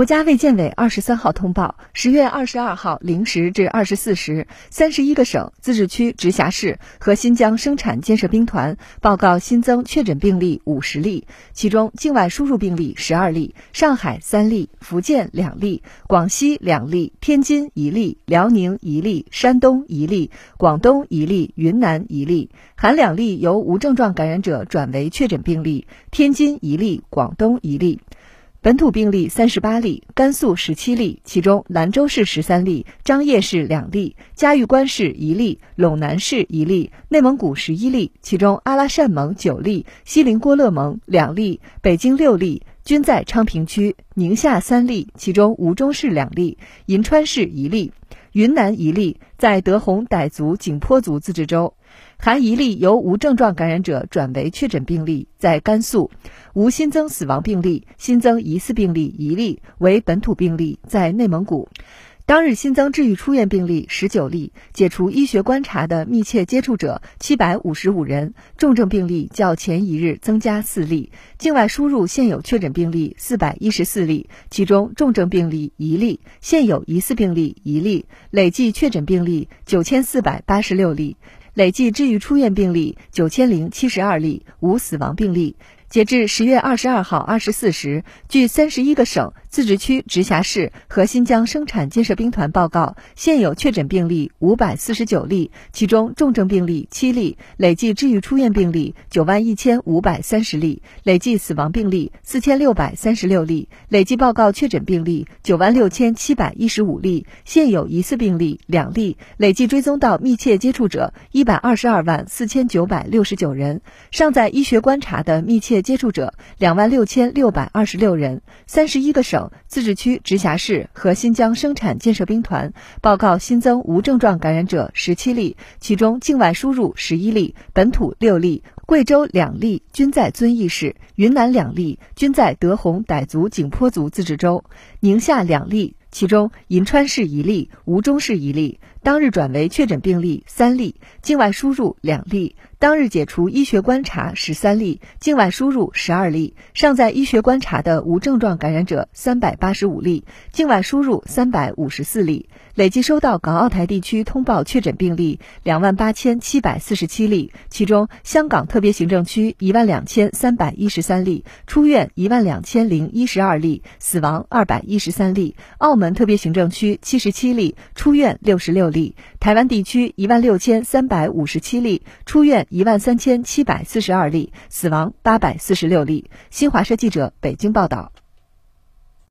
国家卫健委二十三号通报，十月二十二号零时至二十四时，三十一个省、自治区、直辖市和新疆生产建设兵团报告新增确诊病例五十例，其中境外输入病例十二例，上海三例，福建两例，广西两例，天津一例，辽宁一例，山东一例，广东一例，云南一例，含两例由无症状感染者转为确诊病例，天津一例，广东一例。本土病例三十八例，甘肃十七例，其中兰州市十三例，张掖市两例，嘉峪关市一例，陇南市一例，内蒙古十一例，其中阿拉善盟九例，锡林郭勒盟两例，北京六例，均在昌平区；宁夏三例，其中吴忠市两例，银川市一例，云南一例，在德宏傣族景颇族自治州。含一例由无症状感染者转为确诊病例，在甘肃无新增死亡病例，新增疑似病例一例为本土病例，在内蒙古当日新增治愈出院病例十九例，解除医学观察的密切接触者七百五十五人，重症病例较前一日增加四例，境外输入现有确诊病例四百一十四例，其中重症病例一例，现有疑似病例一例，累计确诊病例九千四百八十六例。累计治愈出院病例九千零七十二例，无死亡病例。截至十月二十二号二十四时，据三十一个省、自治区、直辖市和新疆生产建设兵团报告，现有确诊病例五百四十九例，其中重症病例七例，累计治愈出院病例九万一千五百三十例，累计死亡病例四千六百三十六例，累计报告确诊病例九万六千七百一十五例，现有疑似病例两例，累计追踪到密切接触者一百二十二万四千九百六十九人，尚在医学观察的密切。接触者两万六千六百二十六人，三十一个省、自治区、直辖市和新疆生产建设兵团报告新增无症状感染者十七例，其中境外输入十一例，本土六例。贵州两例均在遵义市，云南两例均在德宏傣族景颇族自治州，宁夏两例。其中，银川市一例，吴忠市一例，当日转为确诊病例三例，境外输入两例，当日解除医学观察十三例，境外输入十二例，尚在医学观察的无症状感染者三百八十五例，境外输入三百五十四例。累计收到港澳台地区通报确诊病例两万八千七百四十七例，其中香港特别行政区一万两千三百一十三例，出院一万两千零一十二例，死亡二百一十三例；澳门特别行政区七十七例，出院六十六六例；台湾地区一万六千三百五十七例，出院一万三千七百四十二例，死亡八百四十六例。新华社记者北京报道。